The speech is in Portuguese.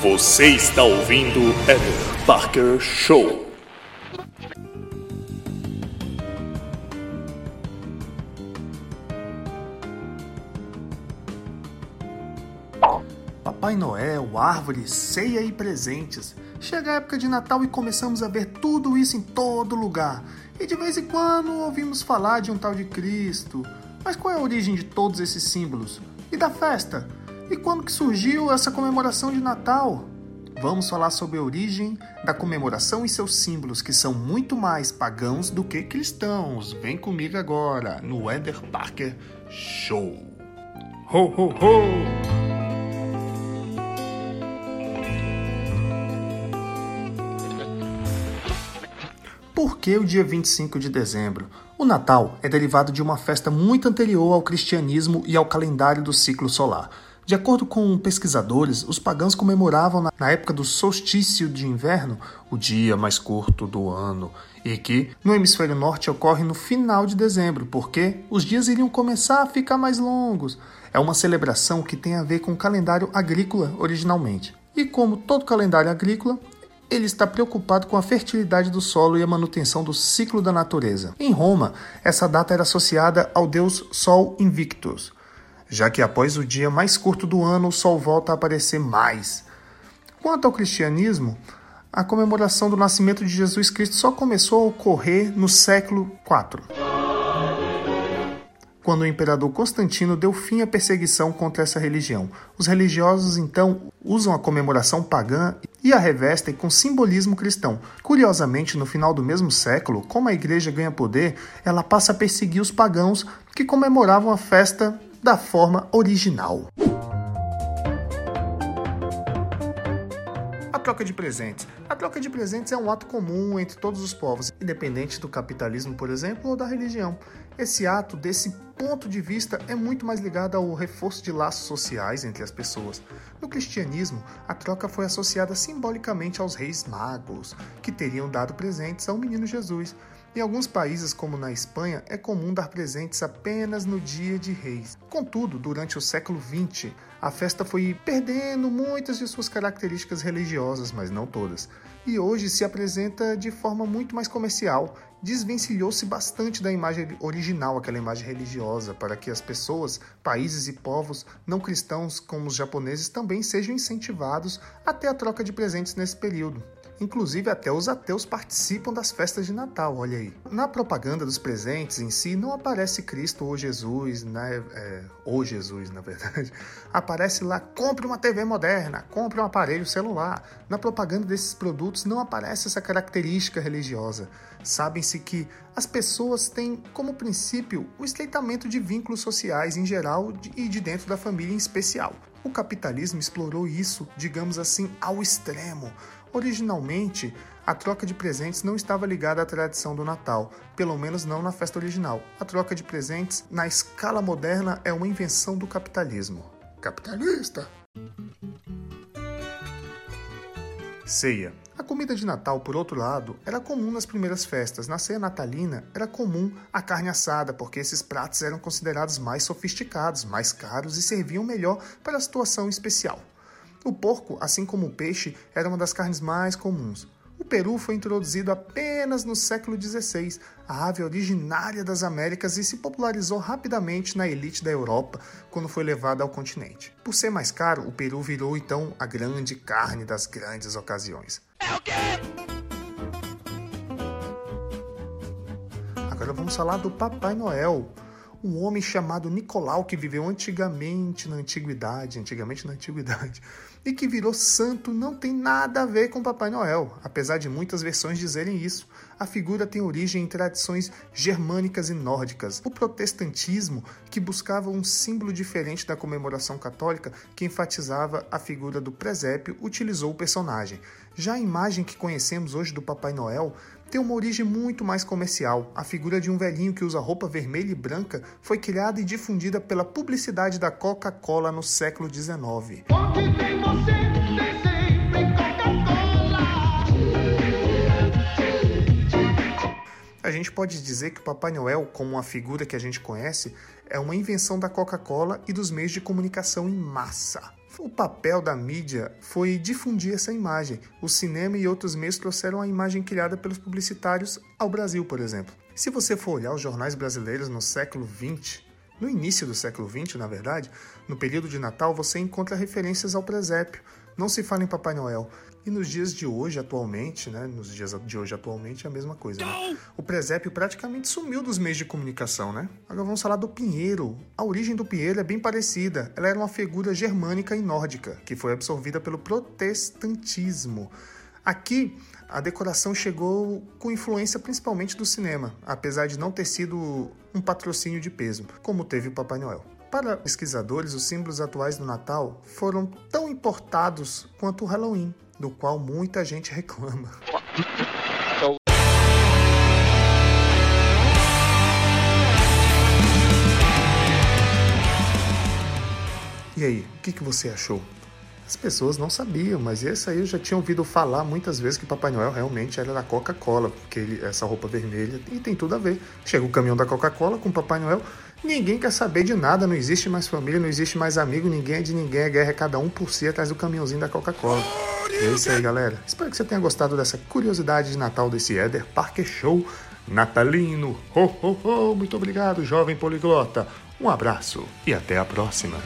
Você está ouvindo Eder Parker Show. Papai Noel, árvore, ceia e presentes. Chega a época de Natal e começamos a ver tudo isso em todo lugar. E de vez em quando ouvimos falar de um tal de Cristo. Mas qual é a origem de todos esses símbolos? E da festa? E quando que surgiu essa comemoração de Natal? Vamos falar sobre a origem da comemoração e seus símbolos, que são muito mais pagãos do que cristãos. Vem comigo agora no Weather Parker Show. Ho, ho, ho! Por que o dia 25 de dezembro? O Natal é derivado de uma festa muito anterior ao cristianismo e ao calendário do ciclo solar. De acordo com pesquisadores, os pagãos comemoravam na época do solstício de inverno o dia mais curto do ano e que no hemisfério norte ocorre no final de dezembro, porque os dias iriam começar a ficar mais longos. É uma celebração que tem a ver com o calendário agrícola originalmente. E como todo calendário agrícola, ele está preocupado com a fertilidade do solo e a manutenção do ciclo da natureza. Em Roma, essa data era associada ao deus Sol Invictus, já que após o dia mais curto do ano, o Sol volta a aparecer mais. Quanto ao cristianismo, a comemoração do nascimento de Jesus Cristo só começou a ocorrer no século IV quando o imperador Constantino deu fim à perseguição contra essa religião. Os religiosos então usam a comemoração pagã e a revestem com simbolismo cristão. Curiosamente, no final do mesmo século, como a igreja ganha poder, ela passa a perseguir os pagãos que comemoravam a festa da forma original. A troca de presentes. A troca de presentes é um ato comum entre todos os povos, independente do capitalismo, por exemplo, ou da religião. Esse ato, desse ponto de vista, é muito mais ligado ao reforço de laços sociais entre as pessoas. No cristianismo, a troca foi associada simbolicamente aos reis magos, que teriam dado presentes ao menino Jesus. Em alguns países, como na Espanha, é comum dar presentes apenas no dia de reis. Contudo, durante o século XX, a festa foi perdendo muitas de suas características religiosas, mas não todas e hoje se apresenta de forma muito mais comercial. Desvencilhou-se bastante da imagem original, aquela imagem religiosa, para que as pessoas, países e povos não cristãos como os japoneses também sejam incentivados até a troca de presentes nesse período. Inclusive, até os ateus participam das festas de Natal, olha aí. Na propaganda dos presentes em si, não aparece Cristo ou Jesus, né? É, ou Jesus, na verdade. Aparece lá, compre uma TV moderna, compre um aparelho celular. Na propaganda desses produtos não aparece essa característica religiosa. Sabem-se que as pessoas têm como princípio o estreitamento de vínculos sociais em geral e de dentro da família em especial. O capitalismo explorou isso, digamos assim, ao extremo Originalmente, a troca de presentes não estava ligada à tradição do Natal, pelo menos não na festa original. A troca de presentes, na escala moderna, é uma invenção do capitalismo. Capitalista! Ceia. A comida de Natal, por outro lado, era comum nas primeiras festas. Na ceia natalina, era comum a carne assada, porque esses pratos eram considerados mais sofisticados, mais caros e serviam melhor para a situação especial. O porco, assim como o peixe, era uma das carnes mais comuns. O peru foi introduzido apenas no século XVI, a ave originária das Américas e se popularizou rapidamente na elite da Europa quando foi levada ao continente. Por ser mais caro, o peru virou então a grande carne das grandes ocasiões. É o quê? Agora vamos falar do Papai Noel um homem chamado Nicolau que viveu antigamente na antiguidade, antigamente na antiguidade, e que virou santo não tem nada a ver com Papai Noel, apesar de muitas versões dizerem isso. A figura tem origem em tradições germânicas e nórdicas. O protestantismo, que buscava um símbolo diferente da comemoração católica, que enfatizava a figura do presépio, utilizou o personagem. Já a imagem que conhecemos hoje do Papai Noel tem uma origem muito mais comercial. A figura de um velhinho que usa roupa vermelha e branca foi criada e difundida pela publicidade da Coca-Cola no século XIX. A gente pode dizer que o Papai Noel, como uma figura que a gente conhece, é uma invenção da Coca-Cola e dos meios de comunicação em massa. O papel da mídia foi difundir essa imagem. O cinema e outros meios trouxeram a imagem criada pelos publicitários ao Brasil, por exemplo. Se você for olhar os jornais brasileiros no século XX, no início do século XX, na verdade, no período de Natal, você encontra referências ao presépio. Não se fala em Papai Noel. E nos dias de hoje, atualmente, né? Nos dias de hoje, atualmente, é a mesma coisa, né? O presépio praticamente sumiu dos meios de comunicação, né? Agora vamos falar do pinheiro. A origem do pinheiro é bem parecida. Ela era uma figura germânica e nórdica, que foi absorvida pelo protestantismo. Aqui, a decoração chegou com influência principalmente do cinema, apesar de não ter sido um patrocínio de peso, como teve o Papai Noel. Para pesquisadores, os símbolos atuais do Natal foram tão importados quanto o Halloween, do qual muita gente reclama. E aí, o que, que você achou? As pessoas não sabiam, mas esse aí eu já tinha ouvido falar muitas vezes que Papai Noel realmente era da Coca-Cola, porque ele, essa roupa vermelha e tem tudo a ver. Chega o caminhão da Coca-Cola com Papai Noel, ninguém quer saber de nada, não existe mais família, não existe mais amigo, ninguém é de ninguém, a guerra é cada um por si atrás do caminhãozinho da Coca-Cola. É isso aí, galera. Espero que você tenha gostado dessa curiosidade de Natal desse Eder Parker Show natalino. Ho, ho, ho. Muito obrigado, jovem poliglota. Um abraço e até a próxima.